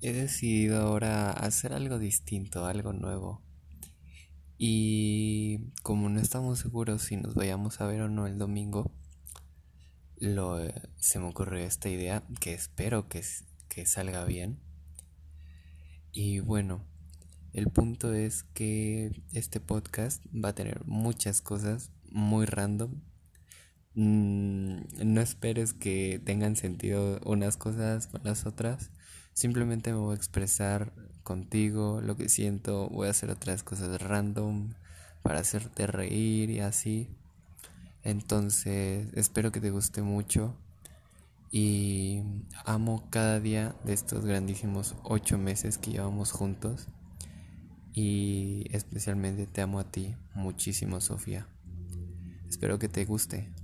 he decidido ahora hacer algo distinto, algo nuevo. Y como no estamos seguros si nos vayamos a ver o no el domingo, lo, se me ocurrió esta idea que espero que, que salga bien. Y bueno, el punto es que este podcast va a tener muchas cosas muy random. Mm, no esperes que tengan sentido unas cosas con las otras Simplemente me voy a expresar contigo lo que siento, voy a hacer otras cosas random para hacerte reír y así. Entonces, espero que te guste mucho y amo cada día de estos grandísimos ocho meses que llevamos juntos y especialmente te amo a ti muchísimo Sofía. Espero que te guste.